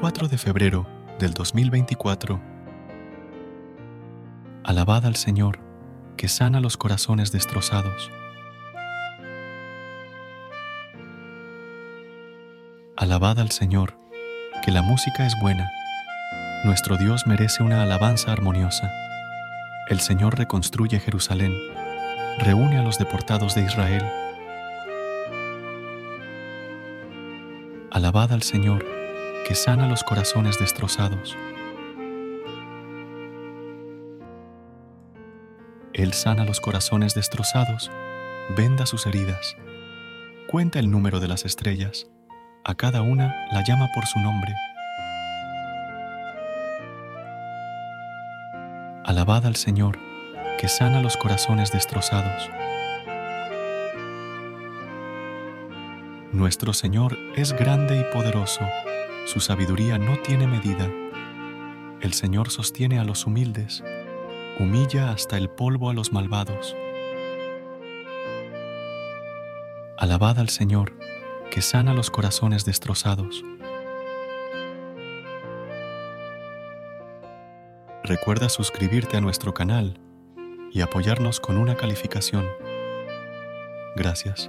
4 de febrero del 2024. Alabad al Señor, que sana los corazones destrozados. Alabad al Señor, que la música es buena. Nuestro Dios merece una alabanza armoniosa. El Señor reconstruye Jerusalén, reúne a los deportados de Israel. Alabad al Señor, que sana los corazones destrozados. Él sana los corazones destrozados, venda sus heridas, cuenta el número de las estrellas, a cada una la llama por su nombre. Alabad al Señor, que sana los corazones destrozados. Nuestro Señor es grande y poderoso, su sabiduría no tiene medida. El Señor sostiene a los humildes, humilla hasta el polvo a los malvados. Alabad al Señor, que sana los corazones destrozados. Recuerda suscribirte a nuestro canal y apoyarnos con una calificación. Gracias.